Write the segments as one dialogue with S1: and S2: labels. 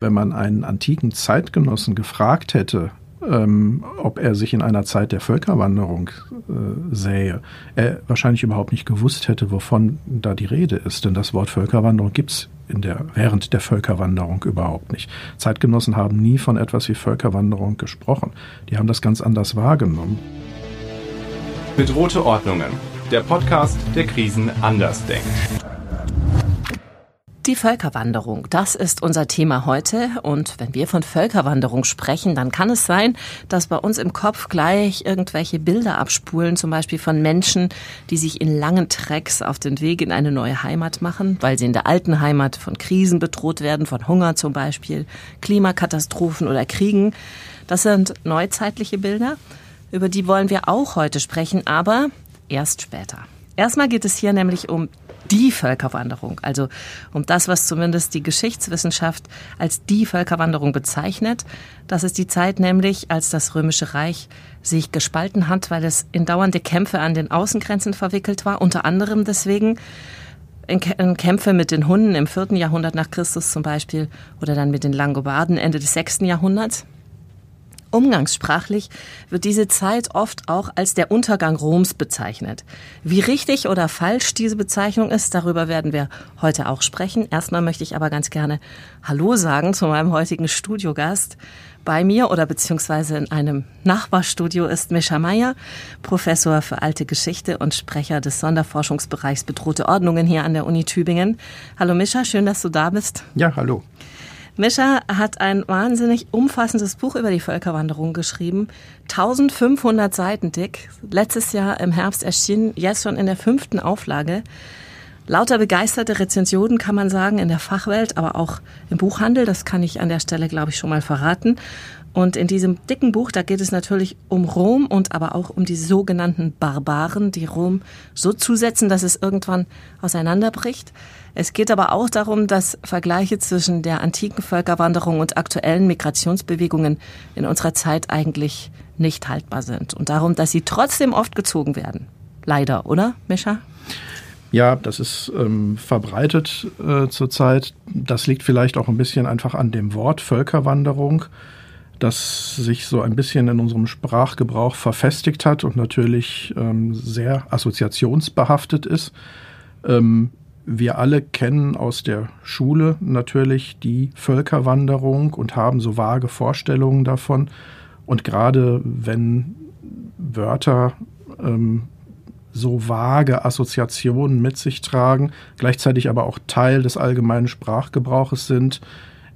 S1: Wenn man einen antiken Zeitgenossen gefragt hätte, ähm, ob er sich in einer Zeit der Völkerwanderung äh, sähe, er wahrscheinlich überhaupt nicht gewusst hätte, wovon da die Rede ist. Denn das Wort Völkerwanderung gibt's in der, während der Völkerwanderung überhaupt nicht. Zeitgenossen haben nie von etwas wie Völkerwanderung gesprochen. Die haben das ganz anders wahrgenommen.
S2: Bedrohte Ordnungen. Der Podcast, der Krisen anders denkt.
S3: Die Völkerwanderung, das ist unser Thema heute. Und wenn wir von Völkerwanderung sprechen, dann kann es sein, dass bei uns im Kopf gleich irgendwelche Bilder abspulen, zum Beispiel von Menschen, die sich in langen Trecks auf den Weg in eine neue Heimat machen, weil sie in der alten Heimat von Krisen bedroht werden, von Hunger zum Beispiel, Klimakatastrophen oder Kriegen. Das sind neuzeitliche Bilder. Über die wollen wir auch heute sprechen, aber erst später. Erstmal geht es hier nämlich um die Völkerwanderung, also um das, was zumindest die Geschichtswissenschaft als die Völkerwanderung bezeichnet. Das ist die Zeit nämlich, als das Römische Reich sich gespalten hat, weil es in dauernde Kämpfe an den Außengrenzen verwickelt war, unter anderem deswegen in Kämpfe mit den Hunden im vierten Jahrhundert nach Christus zum Beispiel oder dann mit den Langobarden Ende des sechsten Jahrhunderts. Umgangssprachlich wird diese Zeit oft auch als der Untergang Roms bezeichnet. Wie richtig oder falsch diese Bezeichnung ist, darüber werden wir heute auch sprechen. Erstmal möchte ich aber ganz gerne Hallo sagen zu meinem heutigen Studiogast. Bei mir oder beziehungsweise in einem Nachbarstudio ist Mischa Meyer, Professor für alte Geschichte und Sprecher des Sonderforschungsbereichs Bedrohte Ordnungen hier an der Uni Tübingen. Hallo Mischa, schön, dass du da bist.
S1: Ja, hallo.
S3: Mischa hat ein wahnsinnig umfassendes Buch über die Völkerwanderung geschrieben. 1500 Seiten dick. Letztes Jahr im Herbst erschienen, jetzt schon in der fünften Auflage. Lauter begeisterte Rezensionen kann man sagen in der Fachwelt, aber auch im Buchhandel. Das kann ich an der Stelle, glaube ich, schon mal verraten. Und in diesem dicken Buch, da geht es natürlich um Rom und aber auch um die sogenannten Barbaren, die Rom so zusetzen, dass es irgendwann auseinanderbricht. Es geht aber auch darum, dass Vergleiche zwischen der antiken Völkerwanderung und aktuellen Migrationsbewegungen in unserer Zeit eigentlich nicht haltbar sind. Und darum, dass sie trotzdem oft gezogen werden. Leider, oder, Mischa?
S1: Ja, das ist ähm, verbreitet äh, zurzeit. Das liegt vielleicht auch ein bisschen einfach an dem Wort Völkerwanderung das sich so ein bisschen in unserem Sprachgebrauch verfestigt hat und natürlich ähm, sehr assoziationsbehaftet ist. Ähm, wir alle kennen aus der Schule natürlich die Völkerwanderung und haben so vage Vorstellungen davon. Und gerade wenn Wörter ähm, so vage Assoziationen mit sich tragen, gleichzeitig aber auch Teil des allgemeinen Sprachgebrauches sind,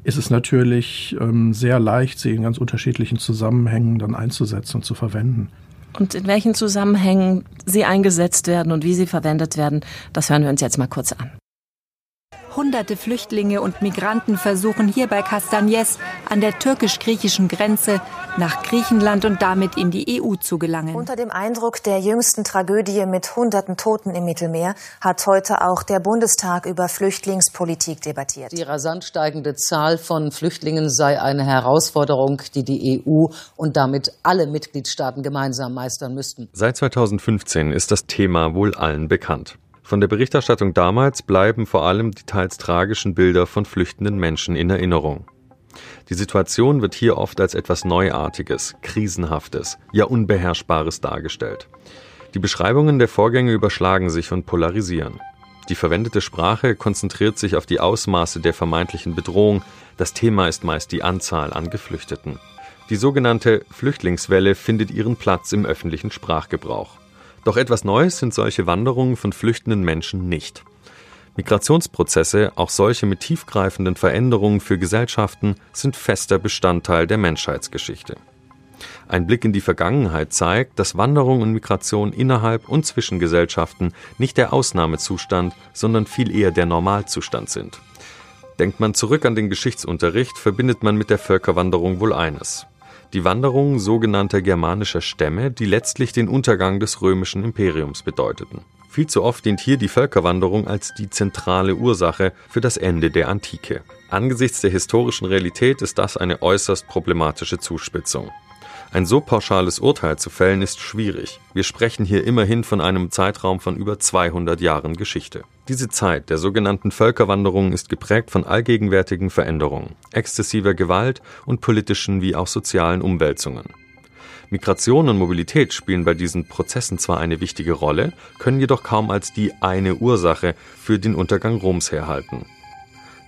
S1: ist es natürlich ähm, sehr leicht, sie in ganz unterschiedlichen Zusammenhängen dann einzusetzen und zu verwenden.
S3: Und in welchen Zusammenhängen sie eingesetzt werden und wie sie verwendet werden, das hören wir uns jetzt mal kurz an.
S4: Hunderte Flüchtlinge und Migranten versuchen hier bei Castagnes an der türkisch-griechischen Grenze nach Griechenland und damit in die EU zu gelangen.
S5: Unter dem Eindruck der jüngsten Tragödie mit hunderten Toten im Mittelmeer hat heute auch der Bundestag über Flüchtlingspolitik debattiert.
S6: Die rasant steigende Zahl von Flüchtlingen sei eine Herausforderung, die die EU und damit alle Mitgliedstaaten gemeinsam meistern müssten.
S7: Seit 2015 ist das Thema wohl allen bekannt. Von der Berichterstattung damals bleiben vor allem die teils tragischen Bilder von flüchtenden Menschen in Erinnerung. Die Situation wird hier oft als etwas Neuartiges, Krisenhaftes, ja Unbeherrschbares dargestellt. Die Beschreibungen der Vorgänge überschlagen sich und polarisieren. Die verwendete Sprache konzentriert sich auf die Ausmaße der vermeintlichen Bedrohung, das Thema ist meist die Anzahl an Geflüchteten. Die sogenannte Flüchtlingswelle findet ihren Platz im öffentlichen Sprachgebrauch. Doch etwas Neues sind solche Wanderungen von flüchtenden Menschen nicht. Migrationsprozesse, auch solche mit tiefgreifenden Veränderungen für Gesellschaften, sind fester Bestandteil der Menschheitsgeschichte. Ein Blick in die Vergangenheit zeigt, dass Wanderung und Migration innerhalb und zwischen Gesellschaften nicht der Ausnahmezustand, sondern viel eher der Normalzustand sind. Denkt man zurück an den Geschichtsunterricht, verbindet man mit der Völkerwanderung wohl eines die Wanderung sogenannter germanischer Stämme, die letztlich den Untergang des römischen Imperiums bedeuteten. Viel zu oft dient hier die Völkerwanderung als die zentrale Ursache für das Ende der Antike. Angesichts der historischen Realität ist das eine äußerst problematische Zuspitzung. Ein so pauschales Urteil zu fällen ist schwierig. Wir sprechen hier immerhin von einem Zeitraum von über 200 Jahren Geschichte. Diese Zeit der sogenannten Völkerwanderung ist geprägt von allgegenwärtigen Veränderungen, exzessiver Gewalt und politischen wie auch sozialen Umwälzungen. Migration und Mobilität spielen bei diesen Prozessen zwar eine wichtige Rolle, können jedoch kaum als die eine Ursache für den Untergang Roms herhalten.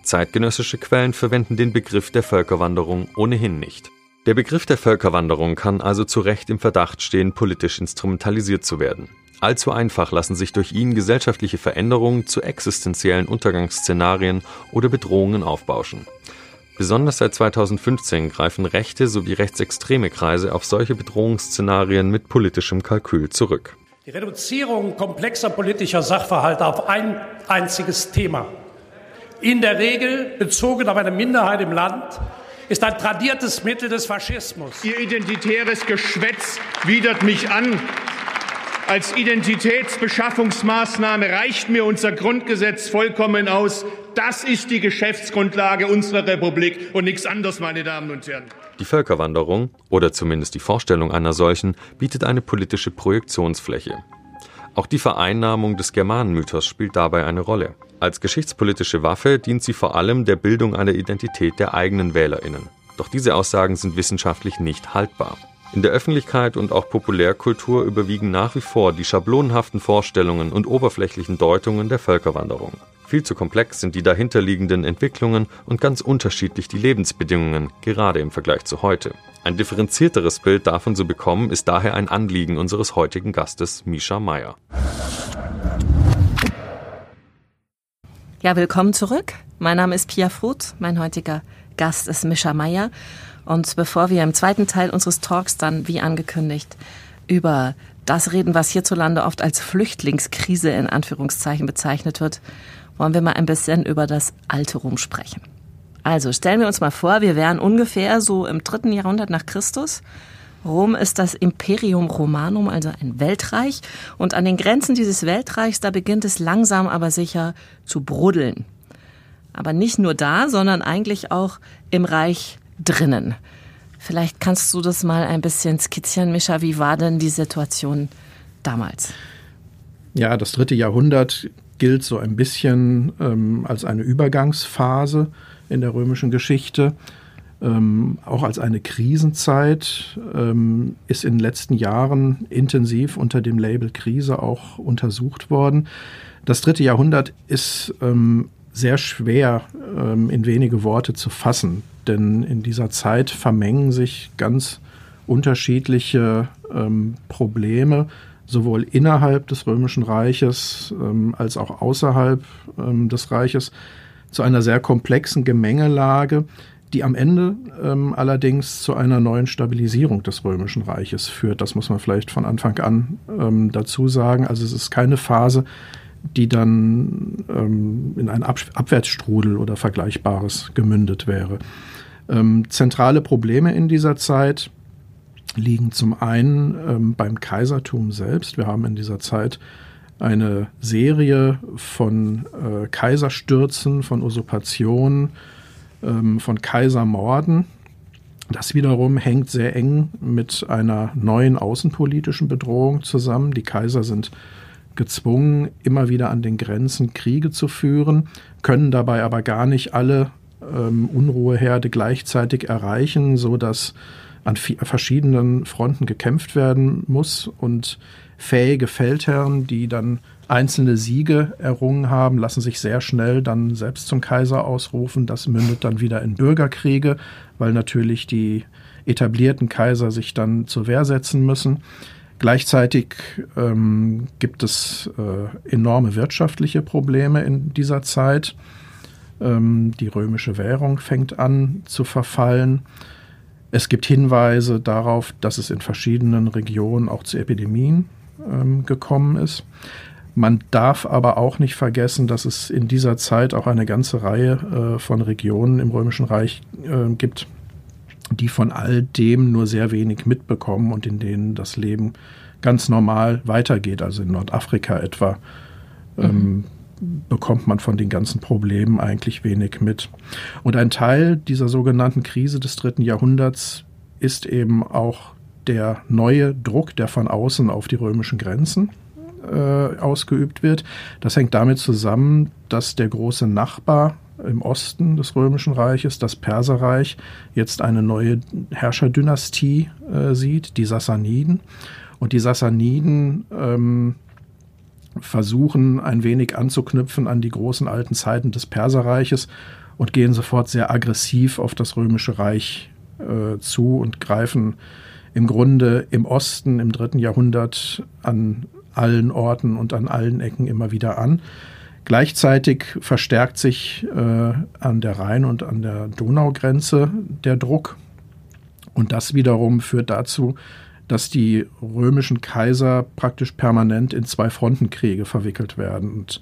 S7: Zeitgenössische Quellen verwenden den Begriff der Völkerwanderung ohnehin nicht. Der Begriff der Völkerwanderung kann also zu Recht im Verdacht stehen, politisch instrumentalisiert zu werden. Allzu einfach lassen sich durch ihn gesellschaftliche Veränderungen zu existenziellen Untergangsszenarien oder Bedrohungen aufbauschen. Besonders seit 2015 greifen rechte sowie rechtsextreme Kreise auf solche Bedrohungsszenarien mit politischem Kalkül zurück.
S8: Die Reduzierung komplexer politischer Sachverhalte auf ein einziges Thema, in der Regel bezogen auf eine Minderheit im Land, ist ein tradiertes Mittel des Faschismus.
S9: Ihr identitäres Geschwätz widert mich an. Als Identitätsbeschaffungsmaßnahme reicht mir unser Grundgesetz vollkommen aus. Das ist die Geschäftsgrundlage unserer Republik und nichts anderes, meine Damen und Herren.
S7: Die Völkerwanderung, oder zumindest die Vorstellung einer solchen, bietet eine politische Projektionsfläche. Auch die Vereinnahmung des Germanenmythos spielt dabei eine Rolle. Als geschichtspolitische Waffe dient sie vor allem der Bildung einer Identität der eigenen Wählerinnen. Doch diese Aussagen sind wissenschaftlich nicht haltbar. In der Öffentlichkeit und auch Populärkultur überwiegen nach wie vor die schablonenhaften Vorstellungen und oberflächlichen Deutungen der Völkerwanderung. Viel zu komplex sind die dahinterliegenden Entwicklungen und ganz unterschiedlich die Lebensbedingungen, gerade im Vergleich zu heute. Ein differenzierteres Bild davon zu bekommen, ist daher ein Anliegen unseres heutigen Gastes Misha Meyer.
S3: Ja, willkommen zurück. Mein Name ist Pia Fruth. Mein heutiger Gast ist Mischa Meyer. Und bevor wir im zweiten Teil unseres Talks dann, wie angekündigt, über das reden, was hierzulande oft als Flüchtlingskrise in Anführungszeichen bezeichnet wird, wollen wir mal ein bisschen über das alte Rom sprechen. Also stellen wir uns mal vor, wir wären ungefähr so im dritten Jahrhundert nach Christus. Rom ist das Imperium Romanum, also ein Weltreich. Und an den Grenzen dieses Weltreichs, da beginnt es langsam aber sicher zu bruddeln. Aber nicht nur da, sondern eigentlich auch im Reich drinnen. Vielleicht kannst du das mal ein bisschen skizzieren, Mischa. Wie war denn die Situation damals?
S1: Ja, das dritte Jahrhundert gilt so ein bisschen ähm, als eine Übergangsphase in der römischen Geschichte, ähm, auch als eine Krisenzeit, ähm, ist in den letzten Jahren intensiv unter dem Label Krise auch untersucht worden. Das dritte Jahrhundert ist ähm, sehr schwer ähm, in wenige Worte zu fassen, denn in dieser Zeit vermengen sich ganz unterschiedliche ähm, Probleme, sowohl innerhalb des Römischen Reiches ähm, als auch außerhalb ähm, des Reiches, zu einer sehr komplexen Gemengelage, die am Ende ähm, allerdings zu einer neuen Stabilisierung des Römischen Reiches führt. Das muss man vielleicht von Anfang an ähm, dazu sagen. Also es ist keine Phase, die dann ähm, in einen Ab Abwärtsstrudel oder Vergleichbares gemündet wäre. Ähm, zentrale Probleme in dieser Zeit liegen zum einen ähm, beim Kaisertum selbst. Wir haben in dieser Zeit eine Serie von äh, Kaiserstürzen, von Usurpationen, ähm, von Kaisermorden. Das wiederum hängt sehr eng mit einer neuen außenpolitischen Bedrohung zusammen. Die Kaiser sind gezwungen, immer wieder an den Grenzen Kriege zu führen, können dabei aber gar nicht alle ähm, Unruheherde gleichzeitig erreichen, so dass an verschiedenen Fronten gekämpft werden muss und fähige Feldherren, die dann einzelne Siege errungen haben, lassen sich sehr schnell dann selbst zum Kaiser ausrufen. Das mündet dann wieder in Bürgerkriege, weil natürlich die etablierten Kaiser sich dann zur Wehr setzen müssen. Gleichzeitig ähm, gibt es äh, enorme wirtschaftliche Probleme in dieser Zeit. Ähm, die römische Währung fängt an zu verfallen. Es gibt Hinweise darauf, dass es in verschiedenen Regionen auch zu Epidemien ähm, gekommen ist. Man darf aber auch nicht vergessen, dass es in dieser Zeit auch eine ganze Reihe äh, von Regionen im Römischen Reich äh, gibt, die von all dem nur sehr wenig mitbekommen und in denen das Leben ganz normal weitergeht. Also in Nordafrika etwa ähm, bekommt man von den ganzen Problemen eigentlich wenig mit. Und ein Teil dieser sogenannten Krise des dritten Jahrhunderts ist eben auch der neue Druck, der von außen auf die römischen Grenzen äh, ausgeübt wird. Das hängt damit zusammen, dass der große Nachbar im Osten des Römischen Reiches, das Perserreich, jetzt eine neue Herrscherdynastie äh, sieht, die Sassaniden. Und die Sassaniden ähm, versuchen ein wenig anzuknüpfen an die großen alten Zeiten des Perserreiches und gehen sofort sehr aggressiv auf das Römische Reich äh, zu und greifen im Grunde im Osten im dritten Jahrhundert an allen Orten und an allen Ecken immer wieder an. Gleichzeitig verstärkt sich äh, an der Rhein- und an der Donaugrenze der Druck. Und das wiederum führt dazu, dass die römischen Kaiser praktisch permanent in zwei Frontenkriege verwickelt werden. Und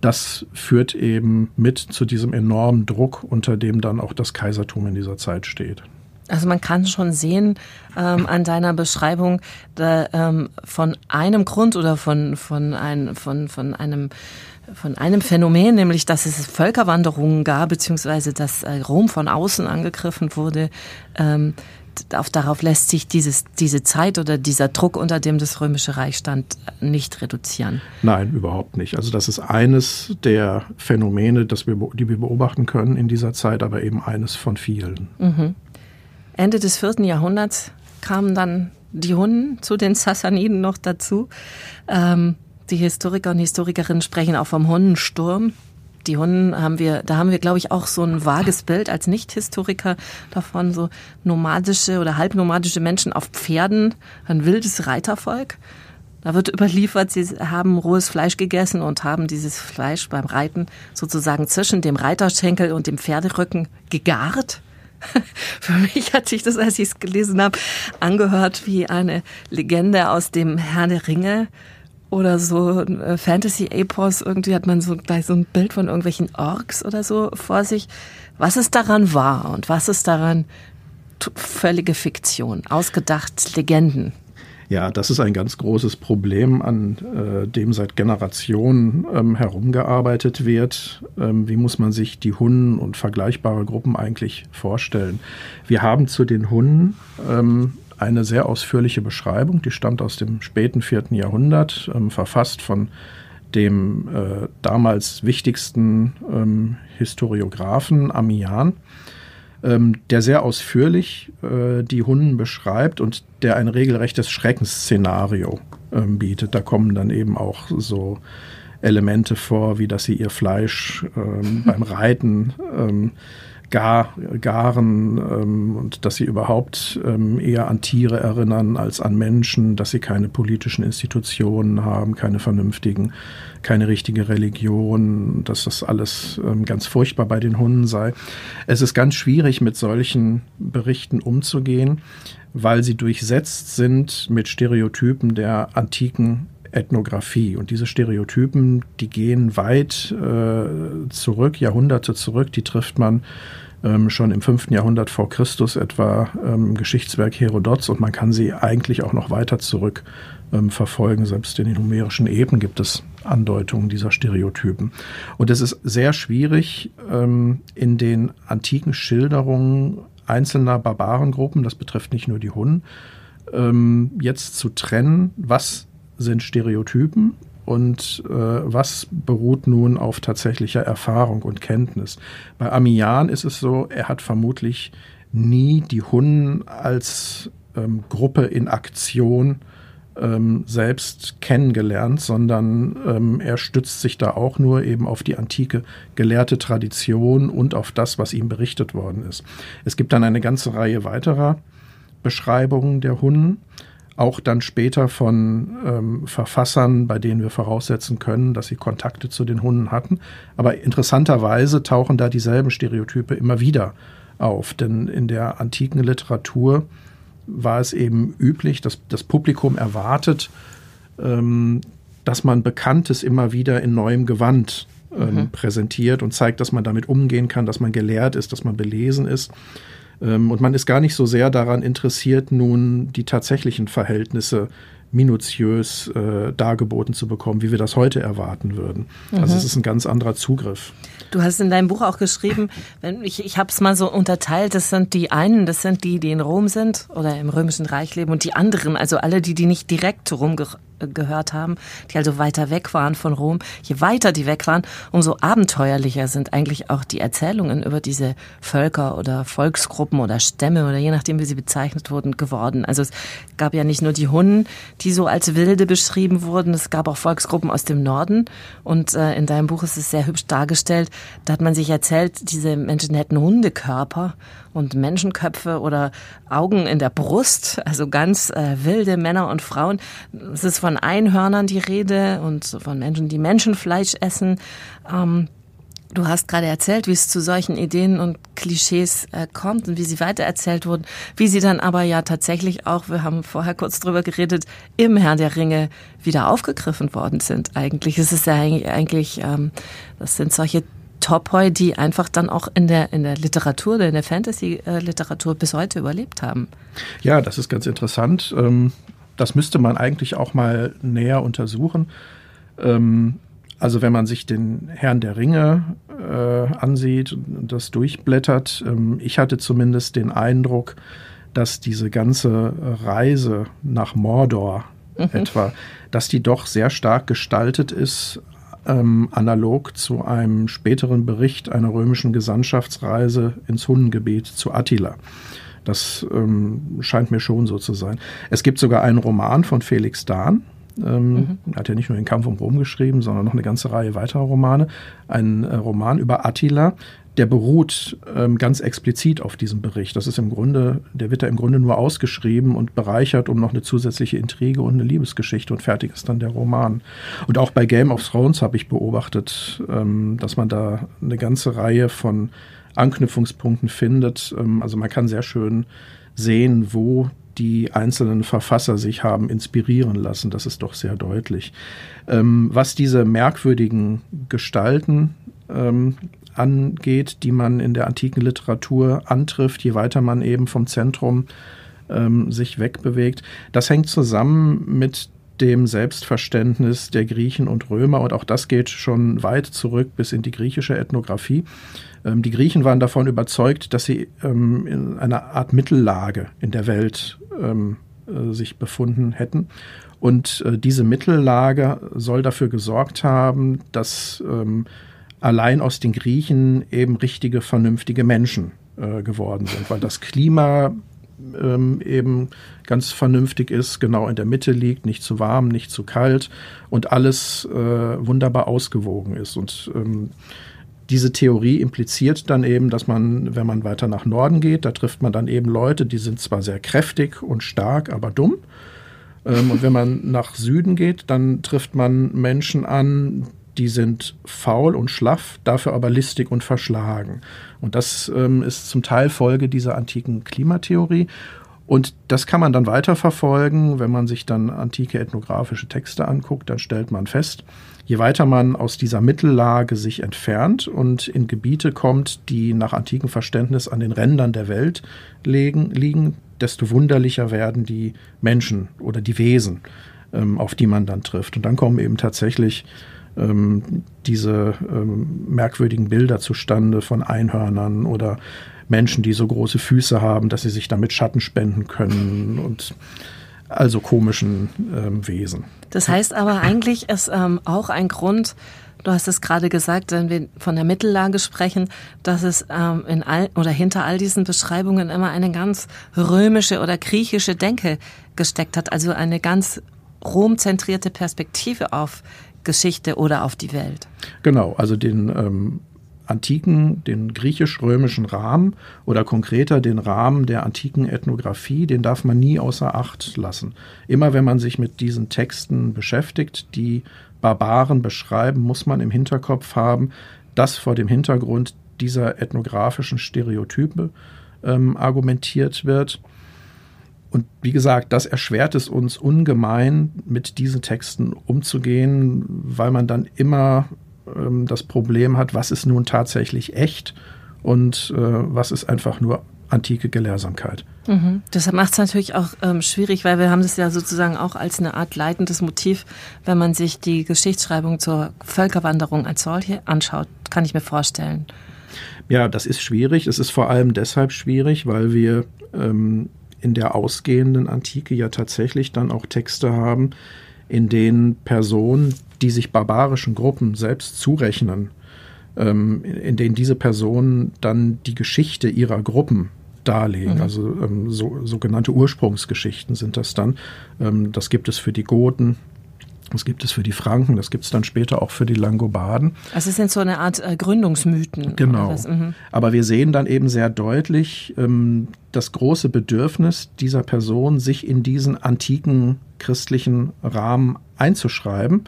S1: das führt eben mit zu diesem enormen Druck, unter dem dann auch das Kaisertum in dieser Zeit steht.
S3: Also man kann schon sehen ähm, an deiner Beschreibung da, ähm, von einem Grund oder von, von, ein, von, von einem von einem Phänomen, nämlich dass es Völkerwanderungen gab, beziehungsweise dass äh, Rom von außen angegriffen wurde. Ähm, auf, darauf lässt sich dieses, diese Zeit oder dieser Druck, unter dem das Römische Reich stand, nicht reduzieren.
S1: Nein, überhaupt nicht. Also das ist eines der Phänomene, das wir, die wir beobachten können in dieser Zeit, aber eben eines von vielen.
S3: Mhm. Ende des vierten Jahrhunderts kamen dann die Hunnen zu den Sassaniden noch dazu. Ähm, die Historiker und Historikerinnen sprechen auch vom Hunnensturm die Hunden haben wir, da haben wir, glaube ich, auch so ein vages Bild als Nicht-Historiker davon, so nomadische oder halbnomadische Menschen auf Pferden, ein wildes Reitervolk. Da wird überliefert, sie haben rohes Fleisch gegessen und haben dieses Fleisch beim Reiten sozusagen zwischen dem Reiterschenkel und dem Pferderücken gegart. Für mich hat sich das, als ich es gelesen habe, angehört wie eine Legende aus dem Herrn der Ringe oder so äh, Fantasy-Epos, irgendwie hat man so gleich so ein Bild von irgendwelchen Orks oder so vor sich. Was ist daran wahr und was ist daran völlige Fiktion, ausgedacht Legenden?
S1: Ja, das ist ein ganz großes Problem, an äh, dem seit Generationen ähm, herumgearbeitet wird. Ähm, wie muss man sich die Hunden und vergleichbare Gruppen eigentlich vorstellen? Wir haben zu den Hunden ähm, eine sehr ausführliche Beschreibung, die stammt aus dem späten vierten Jahrhundert, ähm, verfasst von dem äh, damals wichtigsten ähm, Historiographen Amian, ähm, der sehr ausführlich äh, die Hunden beschreibt und der ein regelrechtes Schreckensszenario ähm, bietet. Da kommen dann eben auch so Elemente vor, wie dass sie ihr Fleisch ähm, beim Reiten ähm, gar, garen ähm, und dass sie überhaupt ähm, eher an Tiere erinnern als an Menschen, dass sie keine politischen Institutionen haben, keine vernünftigen, keine richtige Religion, dass das alles ähm, ganz furchtbar bei den Hunden sei. Es ist ganz schwierig, mit solchen Berichten umzugehen, weil sie durchsetzt sind mit Stereotypen der antiken Ethnographie. Und diese Stereotypen, die gehen weit äh, zurück, Jahrhunderte zurück, die trifft man ähm, schon im 5. Jahrhundert vor Christus etwa ähm, Geschichtswerk Herodots und man kann sie eigentlich auch noch weiter zurück ähm, verfolgen. Selbst in den numerischen Eben gibt es Andeutungen dieser Stereotypen. Und es ist sehr schwierig, ähm, in den antiken Schilderungen einzelner Barbarengruppen, das betrifft nicht nur die Hunnen, ähm, jetzt zu trennen, was sind Stereotypen und äh, was beruht nun auf tatsächlicher Erfahrung und Kenntnis. Bei Amian ist es so, er hat vermutlich nie die Hunden als ähm, Gruppe in Aktion ähm, selbst kennengelernt, sondern ähm, er stützt sich da auch nur eben auf die antike gelehrte Tradition und auf das, was ihm berichtet worden ist. Es gibt dann eine ganze Reihe weiterer Beschreibungen der Hunden auch dann später von ähm, Verfassern, bei denen wir voraussetzen können, dass sie Kontakte zu den Hunden hatten. Aber interessanterweise tauchen da dieselben Stereotype immer wieder auf, denn in der antiken Literatur war es eben üblich, dass das Publikum erwartet, ähm, dass man Bekanntes immer wieder in neuem Gewand ähm, mhm. präsentiert und zeigt, dass man damit umgehen kann, dass man gelehrt ist, dass man belesen ist. Ähm, und man ist gar nicht so sehr daran interessiert, nun die tatsächlichen Verhältnisse minutiös äh, dargeboten zu bekommen, wie wir das heute erwarten würden. Also mhm. Also es ist ein ganz anderer Zugriff.
S3: Du hast in deinem Buch auch geschrieben, wenn ich, ich habe es mal so unterteilt, das sind die einen, das sind die, die in Rom sind oder im Römischen Reich leben und die anderen, also alle die, die nicht direkt äh, gehört haben, die also weiter weg waren von Rom. Je weiter die weg waren, umso abenteuerlicher sind eigentlich auch die Erzählungen über diese Völker oder Volksgruppen oder Stämme oder je nachdem, wie sie bezeichnet wurden, geworden. Also es gab ja nicht nur die Hunnen, die so als Wilde beschrieben wurden, es gab auch Volksgruppen aus dem Norden und äh, in deinem Buch ist es sehr hübsch dargestellt. Da hat man sich erzählt, diese Menschen hätten Hundekörper und Menschenköpfe oder Augen in der Brust, also ganz äh, wilde Männer und Frauen. Es ist von Einhörnern die Rede und von Menschen, die Menschenfleisch essen. Ähm, Du hast gerade erzählt, wie es zu solchen Ideen und Klischees äh, kommt und wie sie weitererzählt wurden, wie sie dann aber ja tatsächlich auch, wir haben vorher kurz drüber geredet, im Herrn der Ringe wieder aufgegriffen worden sind. Eigentlich ist es ja eigentlich, ähm, das sind solche Topoi, die einfach dann auch in der, in der Literatur in der Fantasy-Literatur bis heute überlebt haben.
S1: Ja, das ist ganz interessant. Ähm, das müsste man eigentlich auch mal näher untersuchen. Ähm, also wenn man sich den Herrn der Ringe äh, ansieht und das durchblättert, ähm, ich hatte zumindest den Eindruck, dass diese ganze Reise nach Mordor mhm. etwa, dass die doch sehr stark gestaltet ist ähm, analog zu einem späteren Bericht einer römischen Gesandtschaftsreise ins Hundengebiet zu Attila. Das ähm, scheint mir schon so zu sein. Es gibt sogar einen Roman von Felix Dahn. Ähm, mhm. Er hat ja nicht nur den Kampf um Rom geschrieben, sondern noch eine ganze Reihe weiterer Romane. Ein äh, Roman über Attila, der beruht ähm, ganz explizit auf diesem Bericht. Das ist im Grunde, der wird da im Grunde nur ausgeschrieben und bereichert um noch eine zusätzliche Intrige und eine Liebesgeschichte und fertig ist dann der Roman. Und auch bei Game of Thrones habe ich beobachtet, ähm, dass man da eine ganze Reihe von Anknüpfungspunkten findet. Ähm, also man kann sehr schön sehen, wo die einzelnen Verfasser sich haben inspirieren lassen. Das ist doch sehr deutlich. Ähm, was diese merkwürdigen Gestalten ähm, angeht, die man in der antiken Literatur antrifft, je weiter man eben vom Zentrum sich wegbewegt. Das hängt zusammen mit dem Selbstverständnis der Griechen und Römer und auch das geht schon weit zurück bis in die griechische Ethnographie. Ähm, die Griechen waren davon überzeugt, dass sie ähm, in einer Art Mittellage in der Welt ähm, äh, sich befunden hätten. Und äh, diese Mittellage soll dafür gesorgt haben, dass ähm, allein aus den Griechen eben richtige, vernünftige Menschen äh, geworden sind, weil das Klima ähm, eben ganz vernünftig ist, genau in der Mitte liegt, nicht zu warm, nicht zu kalt und alles äh, wunderbar ausgewogen ist. Und ähm, diese Theorie impliziert dann eben, dass man, wenn man weiter nach Norden geht, da trifft man dann eben Leute, die sind zwar sehr kräftig und stark, aber dumm. Ähm, und wenn man nach Süden geht, dann trifft man Menschen an, die sind faul und schlaff, dafür aber listig und verschlagen. Und das ähm, ist zum Teil Folge dieser antiken Klimatheorie. Und das kann man dann weiterverfolgen, wenn man sich dann antike ethnografische Texte anguckt, dann stellt man fest, je weiter man aus dieser Mittellage sich entfernt und in Gebiete kommt, die nach antikem Verständnis an den Rändern der Welt liegen, liegen desto wunderlicher werden die Menschen oder die Wesen, ähm, auf die man dann trifft. Und dann kommen eben tatsächlich ähm, diese ähm, merkwürdigen Bilder zustande von Einhörnern oder Menschen, die so große Füße haben, dass sie sich damit Schatten spenden können und also komischen ähm, Wesen.
S3: Das heißt aber eigentlich ist ähm, auch ein Grund, du hast es gerade gesagt, wenn wir von der Mittellage sprechen, dass es ähm, in all oder hinter all diesen Beschreibungen immer eine ganz römische oder griechische Denke gesteckt hat, also eine ganz romzentrierte Perspektive auf Geschichte oder auf die Welt.
S1: Genau, also den ähm, antiken, den griechisch-römischen Rahmen oder konkreter den Rahmen der antiken Ethnographie, den darf man nie außer Acht lassen. Immer wenn man sich mit diesen Texten beschäftigt, die Barbaren beschreiben, muss man im Hinterkopf haben, dass vor dem Hintergrund dieser ethnografischen Stereotype ähm, argumentiert wird und wie gesagt, das erschwert es uns ungemein, mit diesen Texten umzugehen, weil man dann immer ähm, das Problem hat, was ist nun tatsächlich echt und äh, was ist einfach nur antike Gelehrsamkeit.
S3: Mhm. Deshalb macht es natürlich auch ähm, schwierig, weil wir haben das ja sozusagen auch als eine Art leitendes Motiv, wenn man sich die Geschichtsschreibung zur Völkerwanderung als solche anschaut, kann ich mir vorstellen.
S1: Ja, das ist schwierig. Es ist vor allem deshalb schwierig, weil wir ähm, in der ausgehenden Antike ja tatsächlich dann auch Texte haben, in denen Personen, die sich barbarischen Gruppen selbst zurechnen, ähm, in denen diese Personen dann die Geschichte ihrer Gruppen darlegen. Mhm. Also ähm, so, sogenannte Ursprungsgeschichten sind das dann. Ähm, das gibt es für die Goten, das gibt es für die Franken, das gibt es dann später auch für die Langobarden.
S3: Also es sind so eine Art äh, Gründungsmythen.
S1: Genau. Mhm. Aber wir sehen dann eben sehr deutlich ähm, das große Bedürfnis dieser Person, sich in diesen antiken christlichen Rahmen einzuschreiben.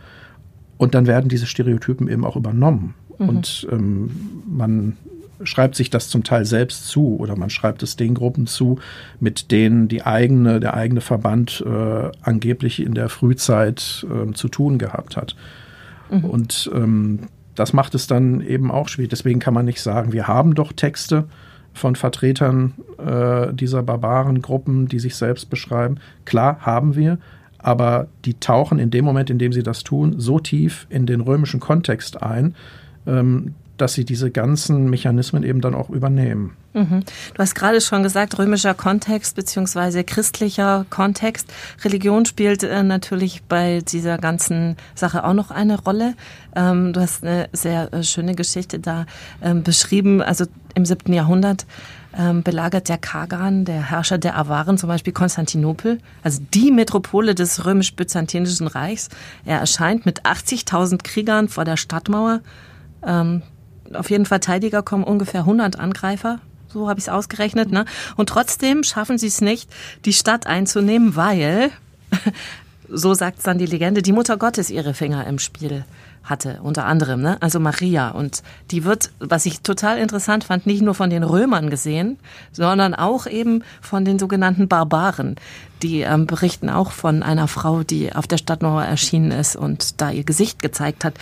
S1: Und dann werden diese Stereotypen eben auch übernommen. Mhm. Und ähm, man schreibt sich das zum Teil selbst zu oder man schreibt es den Gruppen zu, mit denen die eigene, der eigene Verband äh, angeblich in der Frühzeit äh, zu tun gehabt hat. Mhm. Und ähm, das macht es dann eben auch schwierig. Deswegen kann man nicht sagen, wir haben doch Texte von Vertretern äh, dieser Barbarengruppen, die sich selbst beschreiben. Klar, haben wir, aber die tauchen in dem Moment, in dem sie das tun, so tief in den römischen Kontext ein, ähm, dass sie diese ganzen Mechanismen eben dann auch übernehmen.
S3: Mhm. Du hast gerade schon gesagt, römischer Kontext beziehungsweise christlicher Kontext. Religion spielt äh, natürlich bei dieser ganzen Sache auch noch eine Rolle. Ähm, du hast eine sehr äh, schöne Geschichte da ähm, beschrieben. Also im siebten Jahrhundert ähm, belagert der Kagan, der Herrscher der Awaren, zum Beispiel Konstantinopel, also die Metropole des römisch-byzantinischen Reichs. Er erscheint mit 80.000 Kriegern vor der Stadtmauer. Ähm, auf jeden Verteidiger kommen ungefähr 100 Angreifer. So habe ich es ausgerechnet. Ne? Und trotzdem schaffen sie es nicht, die Stadt einzunehmen, weil, so sagt dann die Legende, die Mutter Gottes ihre Finger im Spiel hatte, unter anderem, ne? also Maria. Und die wird, was ich total interessant fand, nicht nur von den Römern gesehen, sondern auch eben von den sogenannten Barbaren. Die ähm, berichten auch von einer Frau, die auf der Stadtmauer erschienen ist und da ihr Gesicht gezeigt hat.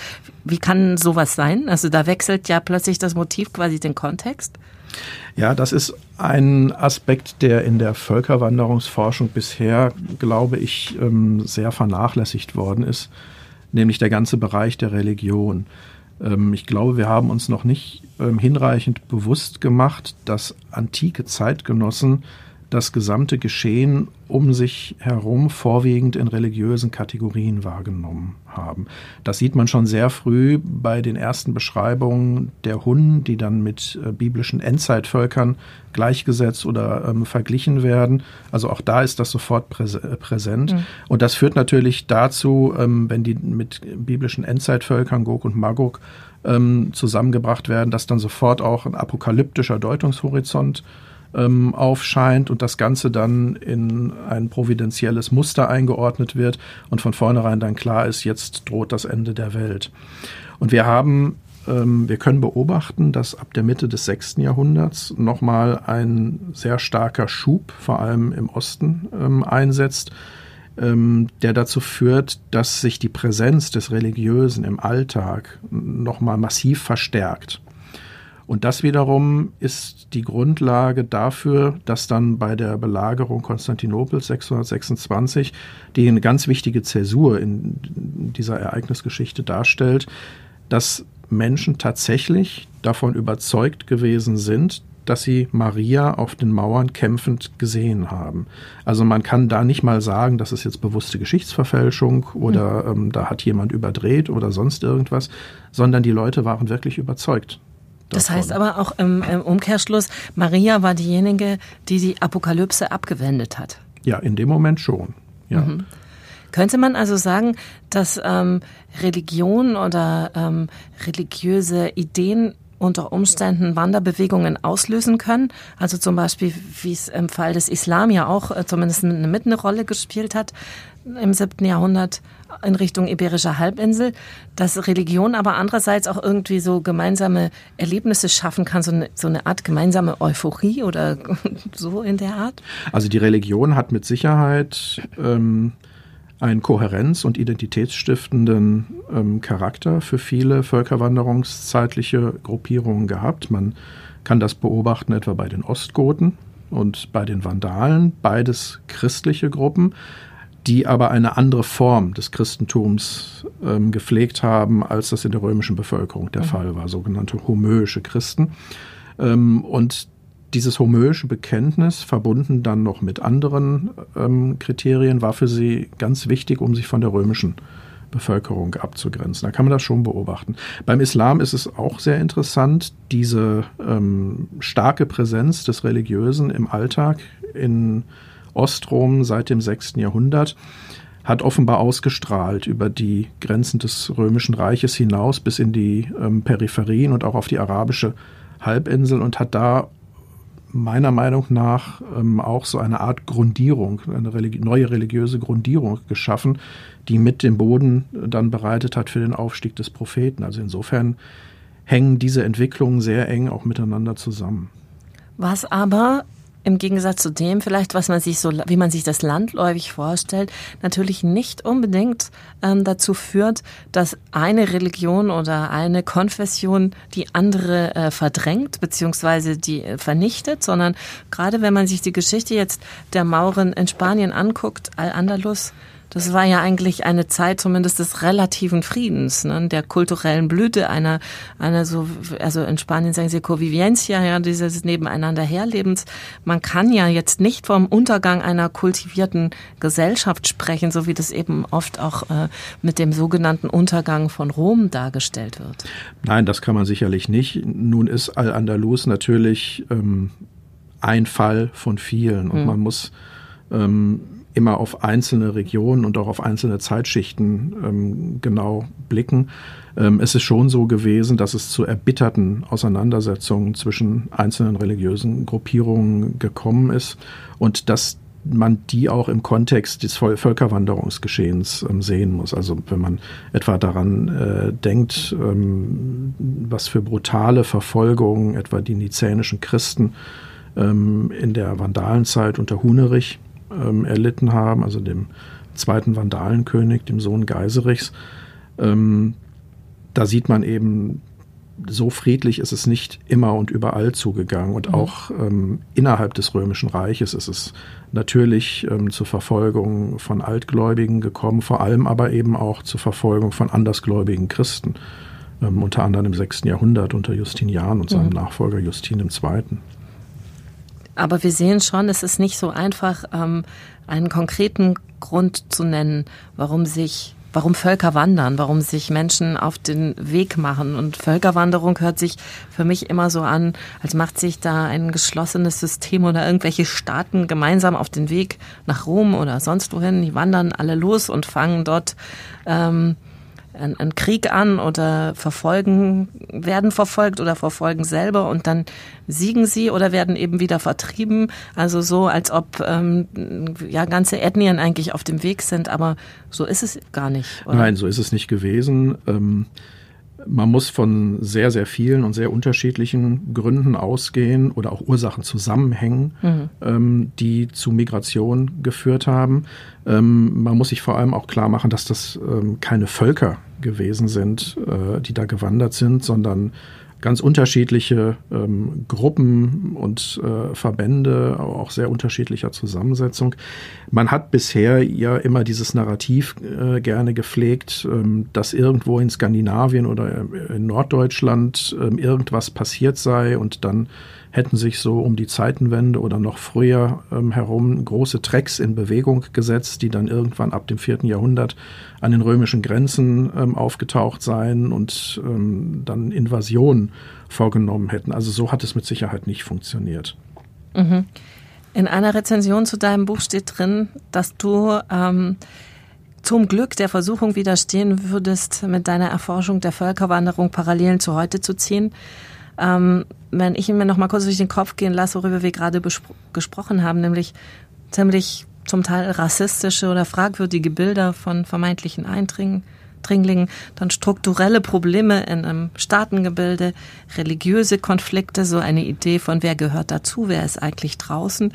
S3: Wie kann sowas sein? Also da wechselt ja plötzlich das Motiv quasi den Kontext.
S1: Ja, das ist ein Aspekt, der in der Völkerwanderungsforschung bisher, glaube ich, ähm, sehr vernachlässigt worden ist nämlich der ganze Bereich der Religion. Ähm, ich glaube, wir haben uns noch nicht ähm, hinreichend bewusst gemacht, dass antike Zeitgenossen das gesamte Geschehen um sich herum vorwiegend in religiösen Kategorien wahrgenommen haben. Das sieht man schon sehr früh bei den ersten Beschreibungen der Hunnen, die dann mit äh, biblischen Endzeitvölkern gleichgesetzt oder ähm, verglichen werden. Also auch da ist das sofort äh, präsent. Mhm. Und das führt natürlich dazu, ähm, wenn die mit biblischen Endzeitvölkern Gog und Magog ähm, zusammengebracht werden, dass dann sofort auch ein apokalyptischer Deutungshorizont ähm, aufscheint und das Ganze dann in ein providentielles Muster eingeordnet wird und von vornherein dann klar ist, jetzt droht das Ende der Welt. Und wir haben ähm, wir können beobachten, dass ab der Mitte des 6. Jahrhunderts nochmal ein sehr starker Schub, vor allem im Osten, ähm, einsetzt, ähm, der dazu führt, dass sich die Präsenz des Religiösen im Alltag nochmal massiv verstärkt. Und das wiederum ist die Grundlage dafür, dass dann bei der Belagerung Konstantinopels 626, die eine ganz wichtige Zäsur in dieser Ereignisgeschichte darstellt, dass Menschen tatsächlich davon überzeugt gewesen sind, dass sie Maria auf den Mauern kämpfend gesehen haben. Also man kann da nicht mal sagen, das ist jetzt bewusste Geschichtsverfälschung oder mhm. ähm, da hat jemand überdreht oder sonst irgendwas, sondern die Leute waren wirklich überzeugt
S3: das heißt aber auch im, im, Umkehrschluss, Maria war diejenige, die die Apokalypse abgewendet hat.
S1: Ja, in dem Moment schon. Ja. Mhm.
S3: Könnte man also sagen, dass ähm, Religion oder ähm, religiöse Ideen unter Umständen Wanderbewegungen auslösen können. Also zum Beispiel, wie es im Fall des Islam ja auch äh, zumindest eine, mit eine Rolle gespielt hat im siebten Jahrhundert in Richtung Iberischer Halbinsel, dass Religion aber andererseits auch irgendwie so gemeinsame Erlebnisse schaffen kann, so eine, so eine Art gemeinsame Euphorie oder so in der Art?
S1: Also die Religion hat mit Sicherheit ähm, einen kohärenz- und identitätsstiftenden ähm, Charakter für viele völkerwanderungszeitliche Gruppierungen gehabt. Man kann das beobachten etwa bei den Ostgoten und bei den Vandalen, beides christliche Gruppen, die aber eine andere Form des Christentums ähm, gepflegt haben, als das in der römischen Bevölkerung der mhm. Fall war, sogenannte homöische Christen. Ähm, und dieses homöische Bekenntnis, verbunden dann noch mit anderen ähm, Kriterien, war für sie ganz wichtig, um sich von der römischen Bevölkerung abzugrenzen. Da kann man das schon beobachten. Beim Islam ist es auch sehr interessant, diese ähm, starke Präsenz des Religiösen im Alltag in Ostrom seit dem 6. Jahrhundert hat offenbar ausgestrahlt über die Grenzen des Römischen Reiches hinaus bis in die ähm, Peripherien und auch auf die arabische Halbinsel und hat da meiner Meinung nach ähm, auch so eine Art Grundierung, eine religi neue religiöse Grundierung geschaffen, die mit dem Boden dann bereitet hat für den Aufstieg des Propheten. Also insofern hängen diese Entwicklungen sehr eng auch miteinander zusammen.
S3: Was aber im Gegensatz zu dem vielleicht, was man sich so, wie man sich das landläufig vorstellt, natürlich nicht unbedingt ähm, dazu führt, dass eine Religion oder eine Konfession die andere äh, verdrängt beziehungsweise die äh, vernichtet, sondern gerade wenn man sich die Geschichte jetzt der Mauren in Spanien anguckt, Al-Andalus, das war ja eigentlich eine Zeit zumindest des relativen Friedens, ne, der kulturellen Blüte einer, einer so, also in Spanien sagen sie Convivencia, ja, dieses Nebeneinander Herlebens. Man kann ja jetzt nicht vom Untergang einer kultivierten Gesellschaft sprechen, so wie das eben oft auch äh, mit dem sogenannten Untergang von Rom dargestellt wird.
S1: Nein, das kann man sicherlich nicht. Nun ist Al-Andalus natürlich ähm, ein Fall von vielen und mhm. man muss ähm, immer auf einzelne Regionen und auch auf einzelne Zeitschichten ähm, genau blicken. Ähm, es ist schon so gewesen, dass es zu erbitterten Auseinandersetzungen zwischen einzelnen religiösen Gruppierungen gekommen ist und dass man die auch im Kontext des Völkerwanderungsgeschehens ähm, sehen muss. Also wenn man etwa daran äh, denkt, ähm, was für brutale Verfolgungen etwa die nizänischen Christen ähm, in der Vandalenzeit unter Hunerich ähm, erlitten haben, also dem zweiten Vandalenkönig, dem Sohn Geiserichs. Ähm, da sieht man eben, so friedlich ist es nicht immer und überall zugegangen. Und mhm. auch ähm, innerhalb des Römischen Reiches ist es natürlich ähm, zur Verfolgung von Altgläubigen gekommen, vor allem aber eben auch zur Verfolgung von andersgläubigen Christen. Ähm, unter anderem im 6. Jahrhundert unter Justinian und seinem mhm. Nachfolger Justin II.
S3: Aber wir sehen schon, es ist nicht so einfach, ähm, einen konkreten Grund zu nennen, warum sich warum Völker wandern, warum sich Menschen auf den Weg machen. Und Völkerwanderung hört sich für mich immer so an, als macht sich da ein geschlossenes System oder irgendwelche Staaten gemeinsam auf den Weg nach Rom oder sonst wohin. Die wandern alle los und fangen dort ähm, einen Krieg an oder verfolgen, werden verfolgt oder verfolgen selber und dann siegen sie oder werden eben wieder vertrieben. Also so, als ob ähm, ja ganze Ethnien eigentlich auf dem Weg sind, aber so ist es gar nicht.
S1: Oder? Nein, so ist es nicht gewesen. Ähm man muss von sehr, sehr vielen und sehr unterschiedlichen Gründen ausgehen oder auch Ursachen zusammenhängen, mhm. ähm, die zu Migration geführt haben. Ähm, man muss sich vor allem auch klar machen, dass das ähm, keine Völker gewesen sind, äh, die da gewandert sind, sondern ganz unterschiedliche ähm, Gruppen und äh, Verbände, auch sehr unterschiedlicher Zusammensetzung. Man hat bisher ja immer dieses Narrativ äh, gerne gepflegt, ähm, dass irgendwo in Skandinavien oder in Norddeutschland ähm, irgendwas passiert sei und dann hätten sich so um die Zeitenwende oder noch früher ähm, herum große Trecks in Bewegung gesetzt, die dann irgendwann ab dem vierten Jahrhundert an den römischen Grenzen ähm, aufgetaucht seien und ähm, dann Invasionen vorgenommen hätten. Also so hat es mit Sicherheit nicht funktioniert.
S3: Mhm. In einer Rezension zu deinem Buch steht drin, dass du ähm, zum Glück der Versuchung widerstehen würdest, mit deiner Erforschung der Völkerwanderung Parallelen zu heute zu ziehen. Ähm, wenn ich mir noch mal kurz durch den Kopf gehen lasse, worüber wir gerade gesprochen haben, nämlich ziemlich zum Teil rassistische oder fragwürdige Bilder von vermeintlichen Eindringlingen, dann strukturelle Probleme in einem Staatengebilde, religiöse Konflikte, so eine Idee von wer gehört dazu, wer ist eigentlich draußen.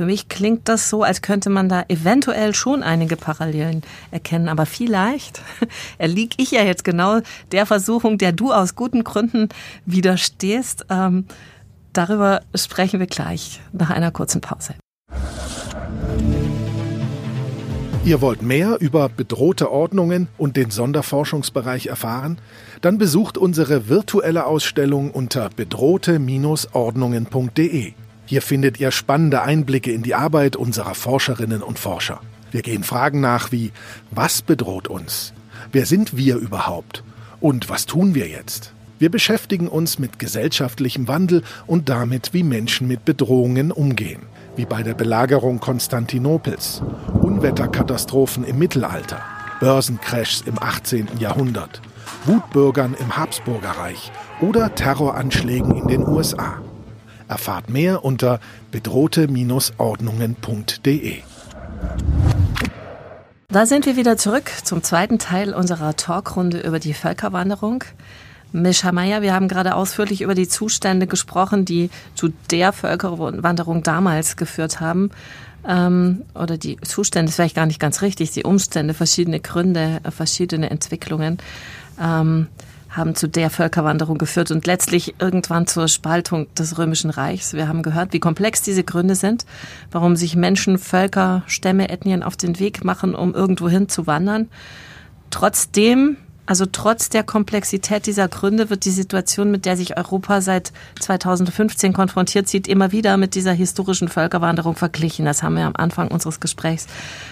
S3: Für mich klingt das so, als könnte man da eventuell schon einige Parallelen erkennen. Aber vielleicht erliege ich ja jetzt genau der Versuchung, der du aus guten Gründen widerstehst. Ähm, darüber sprechen wir gleich nach einer kurzen Pause.
S10: Ihr wollt mehr über bedrohte Ordnungen und den Sonderforschungsbereich erfahren? Dann besucht unsere virtuelle Ausstellung unter bedrohte-ordnungen.de. Hier findet ihr spannende Einblicke in die Arbeit unserer Forscherinnen und Forscher. Wir gehen Fragen nach wie, was bedroht uns? Wer sind wir überhaupt? Und was tun wir jetzt? Wir beschäftigen uns mit gesellschaftlichem Wandel und damit, wie Menschen mit Bedrohungen umgehen, wie bei der Belagerung Konstantinopels, Unwetterkatastrophen im Mittelalter, Börsencrashs im 18. Jahrhundert, Wutbürgern im Habsburgerreich oder Terroranschlägen in den USA. Erfahrt mehr unter bedrohte-ordnungen.de.
S3: Da sind wir wieder zurück zum zweiten Teil unserer Talkrunde über die Völkerwanderung. Mischa Meyer, wir haben gerade ausführlich über die Zustände gesprochen, die zu der Völkerwanderung damals geführt haben. Ähm, oder die Zustände ist vielleicht gar nicht ganz richtig, die Umstände, verschiedene Gründe, verschiedene Entwicklungen ähm, haben zu der Völkerwanderung geführt und letztlich irgendwann zur Spaltung des Römischen Reichs. Wir haben gehört, wie komplex diese Gründe sind, warum sich Menschen, Völker, Stämme, Ethnien auf den Weg machen, um irgendwohin zu wandern. Trotzdem also trotz der Komplexität dieser Gründe wird die Situation, mit der sich Europa seit 2015 konfrontiert sieht, immer wieder mit dieser historischen Völkerwanderung verglichen. Das haben wir am Anfang unseres Gesprächs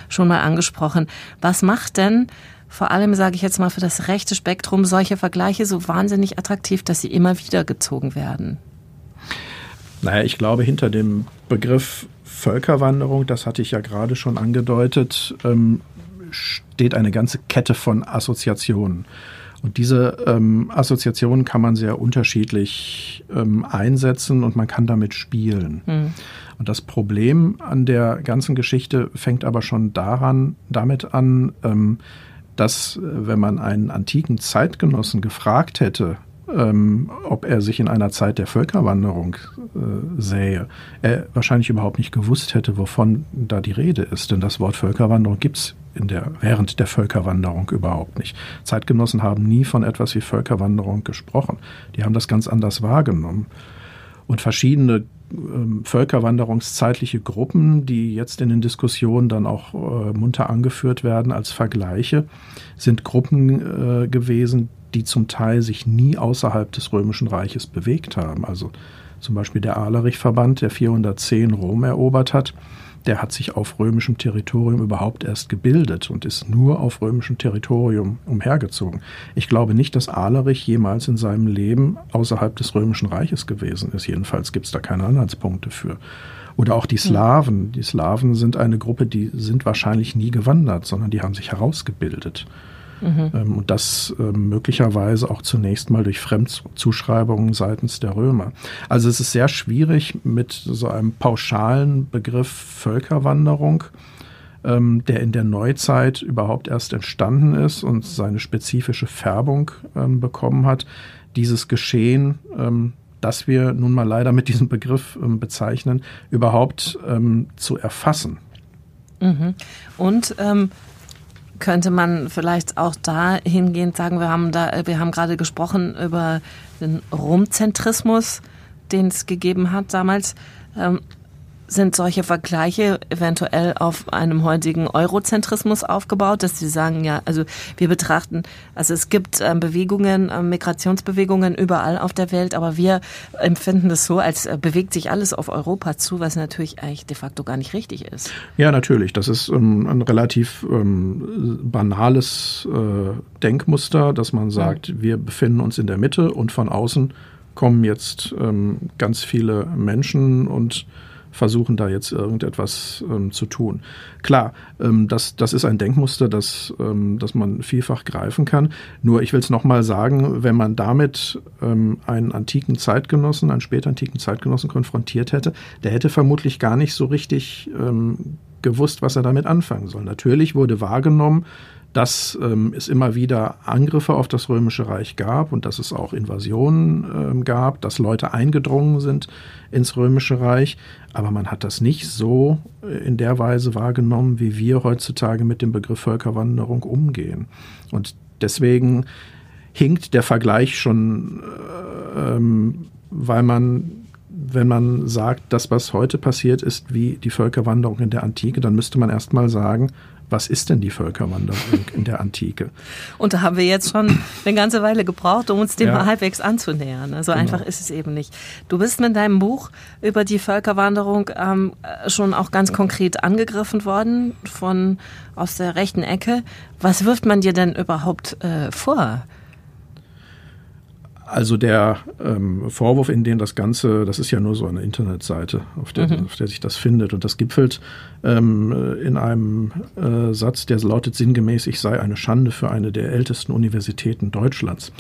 S3: schon mal angesprochen. Was macht denn vor allem, sage ich jetzt mal, für das rechte Spektrum solche Vergleiche so wahnsinnig attraktiv, dass sie immer wieder gezogen werden?
S1: Naja, ich glaube, hinter dem Begriff Völkerwanderung, das hatte ich ja gerade schon angedeutet, ähm, steht eine ganze Kette von Assoziationen. Und diese ähm, Assoziationen kann man sehr unterschiedlich ähm, einsetzen und man kann damit spielen. Mhm. Und das Problem an der ganzen Geschichte fängt aber schon daran, damit an, ähm, dass wenn man einen antiken Zeitgenossen gefragt hätte, ähm, ob er sich in einer Zeit der Völkerwanderung äh, sähe, er wahrscheinlich überhaupt nicht gewusst hätte, wovon da die Rede ist. Denn das Wort Völkerwanderung gibt es während der Völkerwanderung überhaupt nicht. Zeitgenossen haben nie von etwas wie Völkerwanderung gesprochen. Die haben das ganz anders wahrgenommen. Und verschiedene ähm, völkerwanderungszeitliche Gruppen, die jetzt in den Diskussionen dann auch äh, munter angeführt werden als Vergleiche, sind Gruppen äh, gewesen, die zum Teil sich nie außerhalb des Römischen Reiches bewegt haben. Also zum Beispiel der Alerich-Verband, der 410 Rom erobert hat, der hat sich auf römischem Territorium überhaupt erst gebildet und ist nur auf römischem Territorium umhergezogen. Ich glaube nicht, dass Alerich jemals in seinem Leben außerhalb des römischen Reiches gewesen ist. Jedenfalls gibt es da keine Anhaltspunkte für. Oder auch die hm. Slawen. Die Slawen sind eine Gruppe, die sind wahrscheinlich nie gewandert, sondern die haben sich herausgebildet. Mhm. Ähm, und das ähm, möglicherweise auch zunächst mal durch Fremdzuschreibungen seitens der Römer. Also es ist sehr schwierig mit so einem pauschalen Begriff Völkerwanderung, ähm, der in der Neuzeit überhaupt erst entstanden ist und seine spezifische Färbung bekommen hat, dieses Geschehen das wir nun mal leider mit diesem Begriff bezeichnen, überhaupt zu erfassen.
S3: Mhm. Und könnte man vielleicht auch dahingehend sagen, wir haben da, wir haben gerade gesprochen über den Rumzentrismus, den es gegeben hat damals. Ähm, sind solche Vergleiche eventuell auf einem heutigen Eurozentrismus aufgebaut, dass Sie sagen, ja, also wir betrachten, also es gibt ähm, Bewegungen, ähm, Migrationsbewegungen überall auf der Welt, aber wir empfinden das so, als äh, bewegt sich alles auf Europa zu, was natürlich eigentlich de facto gar nicht richtig ist.
S1: Ja, natürlich. Das ist ähm, ein relativ ähm, banales äh, Denkmuster, dass man sagt, mhm. wir befinden uns in der Mitte und von außen kommen jetzt ähm, ganz viele Menschen und versuchen da jetzt irgendetwas ähm, zu tun. Klar, ähm, das, das ist ein Denkmuster, das, ähm, das man vielfach greifen kann. Nur ich will es nochmal sagen, wenn man damit ähm, einen antiken Zeitgenossen, einen spätantiken Zeitgenossen konfrontiert hätte, der hätte vermutlich gar nicht so richtig ähm, gewusst, was er damit anfangen soll. Natürlich wurde wahrgenommen, dass ähm, es immer wieder Angriffe auf das Römische Reich gab und dass es auch Invasionen ähm, gab, dass Leute eingedrungen sind ins Römische Reich. Aber man hat das nicht so äh, in der Weise wahrgenommen, wie wir heutzutage mit dem Begriff Völkerwanderung umgehen. Und deswegen hinkt der Vergleich schon, äh, ähm, weil man wenn man sagt, das, was heute passiert, ist wie die Völkerwanderung in der Antike, dann müsste man erstmal sagen, was ist denn die Völkerwanderung in der Antike?
S3: Und da haben wir jetzt schon eine ganze Weile gebraucht, um uns dem ja. halbwegs anzunähern. Also genau. einfach ist es eben nicht. Du bist mit deinem Buch über die Völkerwanderung ähm, schon auch ganz konkret angegriffen worden von aus der rechten Ecke. Was wirft man dir denn überhaupt äh, vor?
S1: Also der ähm, Vorwurf, in dem das Ganze, das ist ja nur so eine Internetseite, auf der, mhm. auf der sich das findet. Und das gipfelt ähm, in einem äh, Satz, der lautet sinngemäß, ich sei eine Schande für eine der ältesten Universitäten Deutschlands.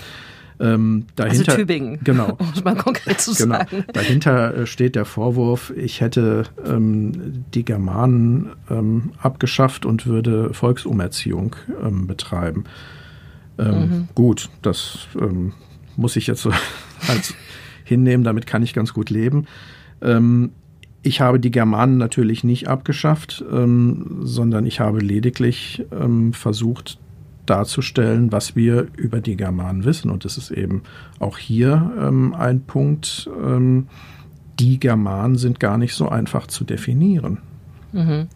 S3: Ähm, dahinter, also Tübingen,
S1: genau,
S3: um mal konkret zu genau, sagen.
S1: Dahinter äh, steht der Vorwurf, ich hätte ähm, die Germanen ähm, abgeschafft und würde Volksumerziehung ähm, betreiben. Ähm, mhm. Gut, das ähm, muss ich jetzt so als hinnehmen, damit kann ich ganz gut leben. Ähm, ich habe die Germanen natürlich nicht abgeschafft, ähm, sondern ich habe lediglich ähm, versucht darzustellen, was wir über die Germanen wissen. Und das ist eben auch hier ähm, ein Punkt. Ähm, die Germanen sind gar nicht so einfach zu definieren. Mhm.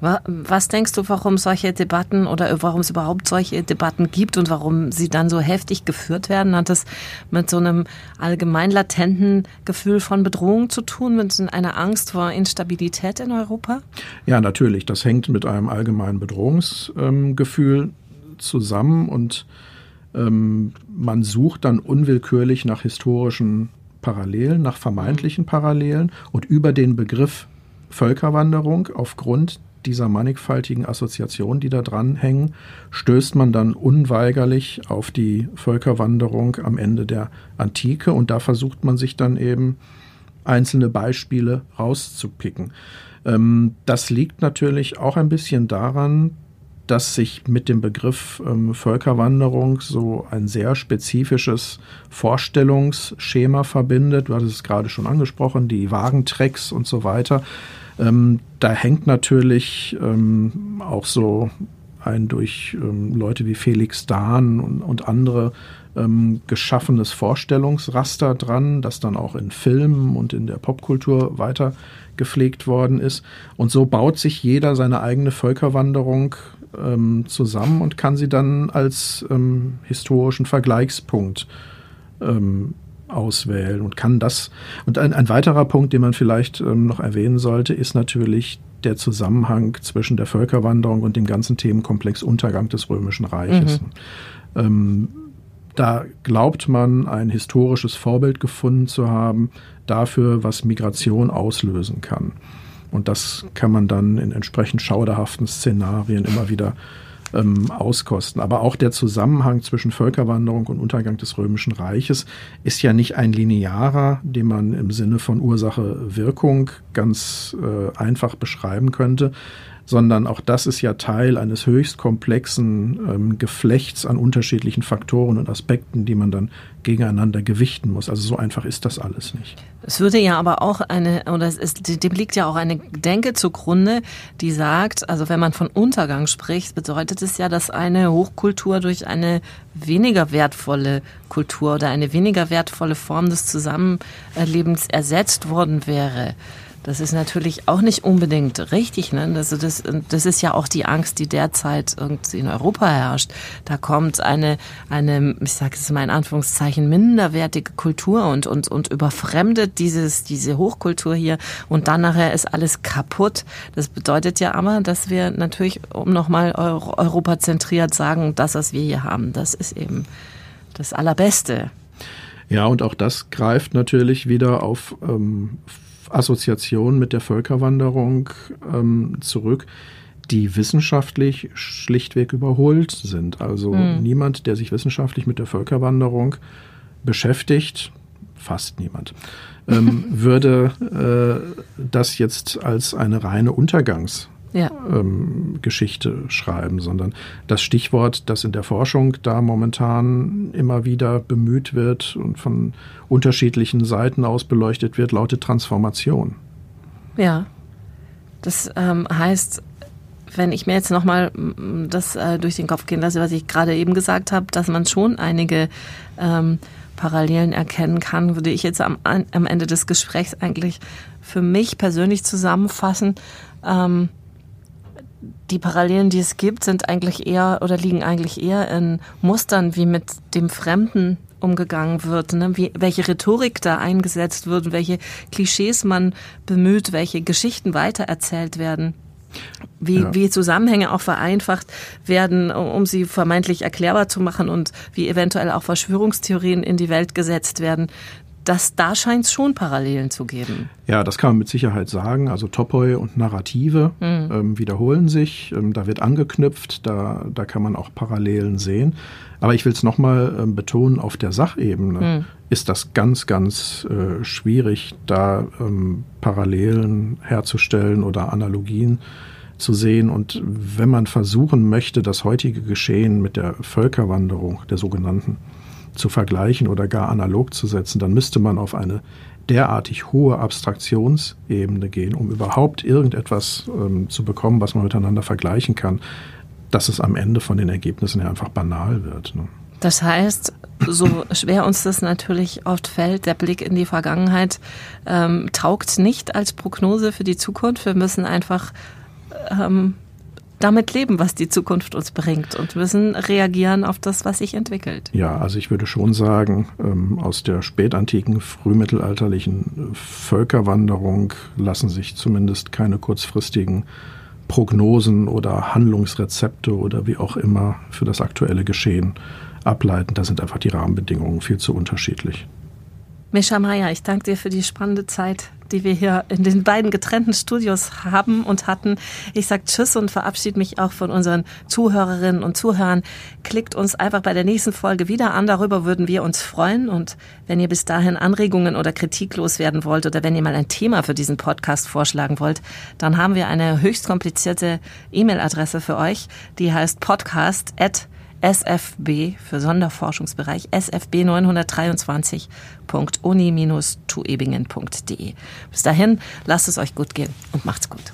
S3: Was denkst du, warum solche Debatten oder warum es überhaupt solche Debatten gibt und warum sie dann so heftig geführt werden? Hat das mit so einem allgemein latenten Gefühl von Bedrohung zu tun, mit einer Angst vor Instabilität in Europa?
S1: Ja, natürlich. Das hängt mit einem allgemeinen Bedrohungsgefühl ähm, zusammen und ähm, man sucht dann unwillkürlich nach historischen Parallelen, nach vermeintlichen Parallelen und über den Begriff Völkerwanderung aufgrund dieser mannigfaltigen Assoziationen, die da dranhängen, stößt man dann unweigerlich auf die Völkerwanderung am Ende der Antike und da versucht man sich dann eben einzelne Beispiele rauszupicken. Ähm, das liegt natürlich auch ein bisschen daran, dass sich mit dem Begriff ähm, Völkerwanderung so ein sehr spezifisches Vorstellungsschema verbindet. Du hattest es gerade schon angesprochen, die Wagentrecks und so weiter. Ähm, da hängt natürlich ähm, auch so ein durch ähm, Leute wie Felix Dahn und, und andere ähm, geschaffenes Vorstellungsraster dran, das dann auch in Filmen und in der Popkultur weiter gepflegt worden ist. Und so baut sich jeder seine eigene Völkerwanderung ähm, zusammen und kann sie dann als ähm, historischen Vergleichspunkt ähm, auswählen und kann das. Und ein, ein weiterer Punkt, den man vielleicht ähm, noch erwähnen sollte, ist natürlich der Zusammenhang zwischen der Völkerwanderung und dem ganzen Themenkomplex Untergang des Römischen Reiches. Mhm. Ähm, da glaubt man, ein historisches Vorbild gefunden zu haben dafür, was Migration auslösen kann. Und das kann man dann in entsprechend schauderhaften Szenarien immer wieder ähm, auskosten. Aber auch der Zusammenhang zwischen Völkerwanderung und Untergang des Römischen Reiches ist ja nicht ein linearer, den man im Sinne von Ursache-Wirkung ganz äh, einfach beschreiben könnte, sondern auch das ist ja Teil eines höchst komplexen ähm, Geflechts an unterschiedlichen Faktoren und Aspekten, die man dann gegeneinander gewichten muss. Also so einfach ist das alles nicht.
S3: Es würde ja aber auch eine, oder es ist, dem liegt ja auch eine Denke zugrunde, die sagt, also wenn man von Untergang spricht, bedeutet es ja, dass eine Hochkultur durch eine weniger wertvolle Kultur oder eine weniger wertvolle Form des Zusammenlebens ersetzt worden wäre. Das ist natürlich auch nicht unbedingt richtig. Ne? Also das, das ist ja auch die Angst, die derzeit irgendwie in Europa herrscht. Da kommt eine, eine ich sage es mal in Anführungszeichen, minderwertige Kultur und, und, und überfremdet dieses, diese Hochkultur hier und dann nachher ist alles kaputt. Das bedeutet ja aber, dass wir natürlich, um nochmal Europa zentriert sagen, das, was wir hier haben, das ist eben das Allerbeste.
S1: Ja, und auch das greift natürlich wieder auf ähm, Assoziation mit der Völkerwanderung ähm, zurück, die wissenschaftlich schlichtweg überholt sind. Also mhm. niemand, der sich wissenschaftlich mit der Völkerwanderung beschäftigt, fast niemand, ähm, würde äh, das jetzt als eine reine Untergangs- ja. ähm, Geschichte schreiben, sondern das Stichwort, das in der Forschung da momentan immer wieder bemüht wird und von unterschiedlichen Seiten aus beleuchtet wird, lautet Transformation.
S3: Ja, das ähm, heißt, wenn ich mir jetzt nochmal das äh, durch den Kopf gehen lasse, was ich gerade eben gesagt habe, dass man schon einige ähm, Parallelen erkennen kann, würde ich jetzt am, am Ende des Gesprächs eigentlich für mich persönlich zusammenfassen. Ähm, die Parallelen, die es gibt, sind eigentlich eher oder liegen eigentlich eher in Mustern, wie mit dem Fremden umgegangen wird, ne? wie, welche Rhetorik da eingesetzt wird, welche Klischees man bemüht, welche Geschichten weitererzählt werden. Wie, ja. wie Zusammenhänge auch vereinfacht werden, um sie vermeintlich erklärbar zu machen und wie eventuell auch Verschwörungstheorien in die Welt gesetzt werden dass da scheint es schon Parallelen zu geben.
S1: Ja, das kann man mit Sicherheit sagen. Also Topoi und Narrative mhm. ähm, wiederholen sich. Ähm, da wird angeknüpft, da, da kann man auch Parallelen sehen. Aber ich will es nochmal ähm, betonen, auf der Sachebene mhm. ist das ganz, ganz äh, schwierig, da ähm, Parallelen herzustellen oder Analogien zu sehen. Und wenn man versuchen möchte, das heutige Geschehen mit der Völkerwanderung, der sogenannten, zu vergleichen oder gar analog zu setzen, dann müsste man auf eine derartig hohe Abstraktionsebene gehen, um überhaupt irgendetwas ähm, zu bekommen, was man miteinander vergleichen kann, dass es am Ende von den Ergebnissen her einfach banal wird. Ne?
S3: Das heißt, so schwer uns das natürlich oft fällt, der Blick in die Vergangenheit ähm, taugt nicht als Prognose für die Zukunft. Wir müssen einfach ähm, damit leben, was die Zukunft uns bringt und müssen reagieren auf das, was sich entwickelt.
S1: Ja, also ich würde schon sagen, ähm, aus der spätantiken, frühmittelalterlichen Völkerwanderung lassen sich zumindest keine kurzfristigen Prognosen oder Handlungsrezepte oder wie auch immer für das aktuelle Geschehen ableiten. Da sind einfach die Rahmenbedingungen viel zu unterschiedlich.
S3: Mischa Meier, ich danke dir für die spannende Zeit, die wir hier in den beiden getrennten Studios haben und hatten. Ich sage Tschüss und verabschiede mich auch von unseren Zuhörerinnen und Zuhörern. Klickt uns einfach bei der nächsten Folge wieder an. Darüber würden wir uns freuen. Und wenn ihr bis dahin Anregungen oder Kritik loswerden wollt oder wenn ihr mal ein Thema für diesen Podcast vorschlagen wollt, dann haben wir eine höchst komplizierte E-Mail-Adresse für euch. Die heißt podcast@ SFB für Sonderforschungsbereich sfb 923.uni-tuebingen.de. Bis dahin, lasst es euch gut gehen und macht's gut.